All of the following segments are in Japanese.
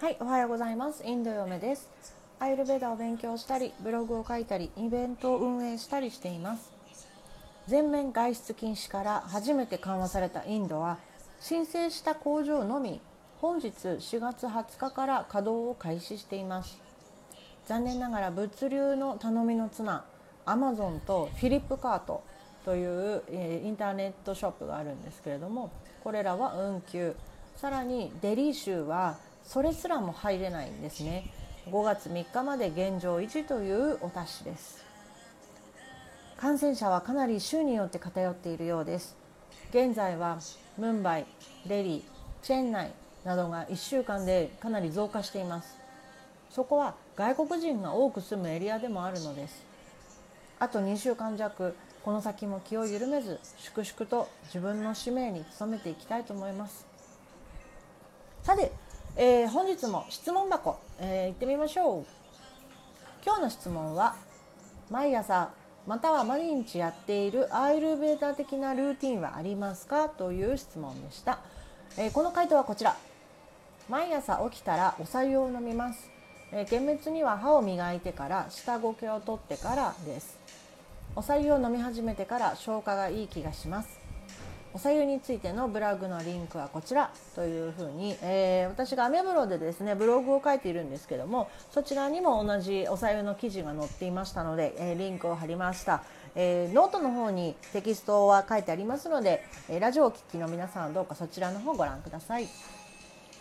はい、おはようございます。インド嫁です。アイルベーダを勉強したり、ブログを書いたり、イベントを運営したりしています。全面外出禁止から初めて緩和されたインドは、申請した工場のみ本日4月20日から稼働を開始しています。残念ながら物流の頼みの綱、アマゾンとフィリップカートという、えーインターネットショップがあるんですけれども、これらは運休。さらにデリー州はそれすらも入れないんですね。5月3日まで現状維持というお達しです。感染者はかなり州によって偏っているようです。現在はムンバイ、デリー、チェンナイなどが1週間でかなり増加しています。そこは外国人が多く住むエリアでもあるのです。あと2週間弱この先も気を緩めず粛々と自分の使命に努めていきたいと思います。さて、えー本日も質問箱、えー行ってみましょう。今日の質問は毎朝または毎日やっているアイルベーダ的なルーティンはありますか？という質問でした、えーこの回答はこちら。毎朝起きたらお白湯を飲みます、えー厳密には歯を磨いてから下ごけを取ってからです。お白湯を飲み始めてから消化がいい気がします。おさゆについてのブログのリンクはこちら。というふうに、えー私がアメブロでですねブログを書いているんですけどもそちらにも同じおさゆの記事が載っていましたので、えーリンクを貼りました、えーノートの方にテキストは書いてありますので、えーラジオをお聞きの皆さんどうかそちらの方ご覧ください。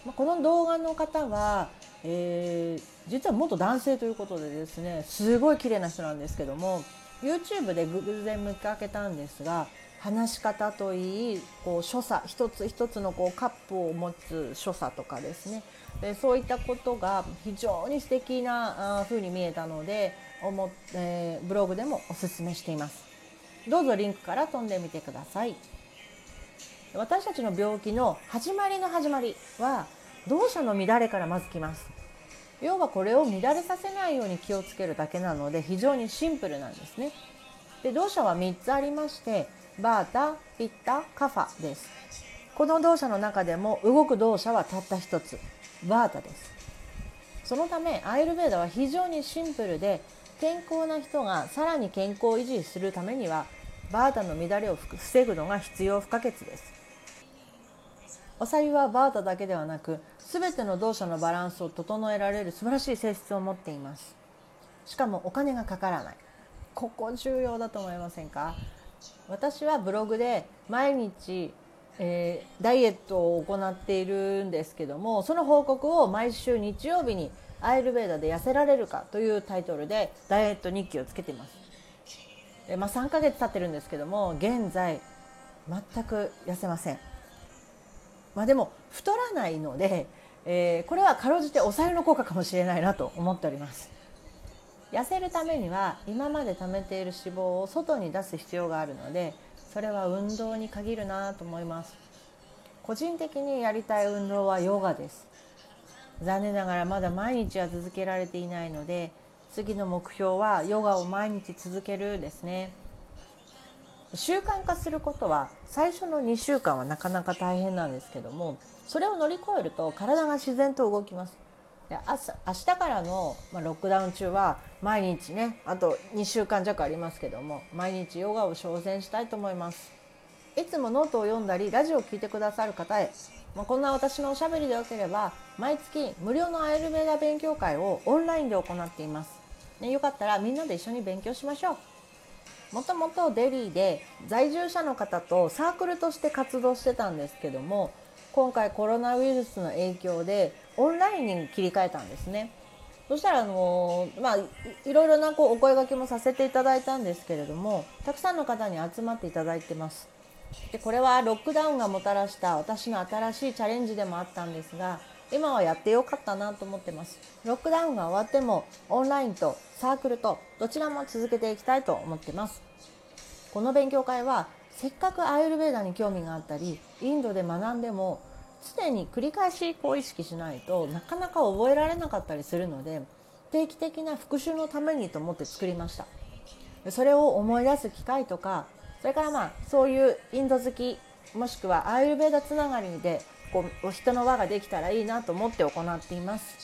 まあこの動画の方は、えー実は元男性ということでですねすごい綺麗な人なんですけども YouTube で偶然見かけたんですが話し方といいこう所作一つ一つのこうカップを持つ所作とかですね。でそういったことが非常に素敵なあー風に見えたので思っ、えーブログでもおすすめしています。どうぞリンクから飛んでみてください。私たちの病気の始まりの始まりは動作の乱れからまず来ます。要はこれを乱れさせないように気をつけるだけなので非常にシンプルなんですね。で動作は3つありましてバータ、ピッタ、カファです。この動作の中でも動く動作はたった一つ。バータです。そのためアイルベーダは非常にシンプルで健康な人がさらに健康を維持するためにはバータの乱れを防ぐのが必要不可欠です。おさゆはバータだけではなく全ての動作のバランスを整えられる素晴らしい性質を持っています。しかもお金がかからない。ここ重要だと思いませんか？私はブログで毎日、えーダイエットを行っているんですけどもその報告を毎週日曜日にアイルベーダで痩せられるかというタイトルでダイエット日記をつけています。でまあ、3ヶ月経ってるんですけども現在全く痩せません。まあ、でも太らないので、えーこれはかろうじておさゆの効果かもしれないなと思っております。痩せるためには今まで貯めている脂肪を外に出す必要があるのでそれは運動に限るなと思います。個人的にやりたい運動はヨガです。残念ながらまだ毎日は続けられていないので次の目標はヨガを毎日続けるですね。習慣化することは最初の2週間はなかなか大変なんですけどもそれを乗り越えると体が自然と動きます。で明日からの、まあ、ロックダウン中は毎日ねあと2週間弱ありますけども毎日ヨガを挑戦したいと思います。いつもノートを読んだりラジオを聞いてくださる方へ、まあ、こんな私のおしゃべりでよければ毎月無料のアーユルベーダ勉強会をオンラインで行っています、ね、よかったらみんなで一緒に勉強しましょう。もともとデリーで在住者の方とサークルとして活動してたんですけども今回コロナウイルスの影響でオンラインに切り替えたんですね。そしたらあのまあいろいろなこうお声掛けもさせていただいたんですけれどもたくさんの方に集まっていただいてます。でこれはロックダウンがもたらした私の新しいチャレンジでもあったんですが今はやってよかったなと思ってます。ロックダウンが終わってもオンラインとサークルとどちらも続けていきたいと思ってます。この勉強会はせっかくアイルベーダに興味があったりインドで学んでも常に繰り返しこう意識しないとなかなか覚えられなかったりするので定期的な復習のためにと思って作りました。それを思い出す機会とかそれからまあそういうインド好きもしくはアーユルベーダつながりでこう人の輪ができたらいいなと思って行っています。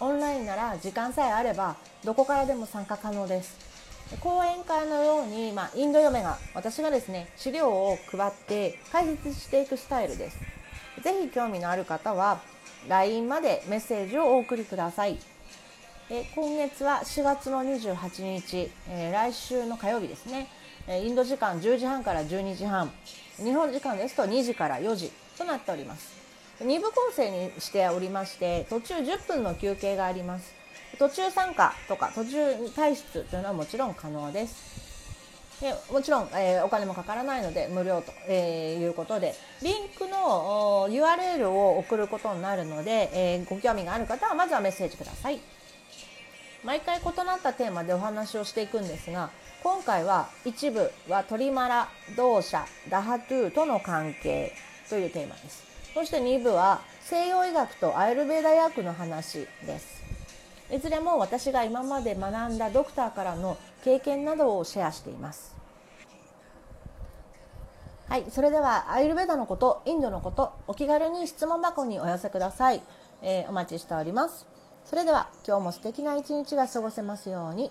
オンラインなら時間さえあればどこからでも参加可能です。講演会のように、まあ、インド嫁が私がですね資料を配って解説していくスタイルです。ぜひ興味のある方は LINE までメッセージをお送りください。え今月は4月の28日、えー、来週の火曜日ですね。インド時間10時半から12時半。日本時間ですと2時から4時となっております。2部構成にしておりまして途中10分の休憩があります。途中参加とか途中退出というのはもちろん可能ですでもちろん、えー、お金もかからないので無料と、えー、いうことでリンクの URL を送ることになるので、えー、ご興味がある方はまずはメッセージください毎回異なったテーマでお話をしていくんですが今回は一部はトリマラ、同社、ダハトゥーとの関係というテーマです。そして2部は西洋医学とアイルベーダ薬の話です。いずれも私が今まで学んだドクターからの経験などをシェアしています。はい、それではアイルベーダのこと、インドのこと、お気軽に質問箱にお寄せください。えー、お待ちしております。それでは今日も素敵な一日が過ごせますように。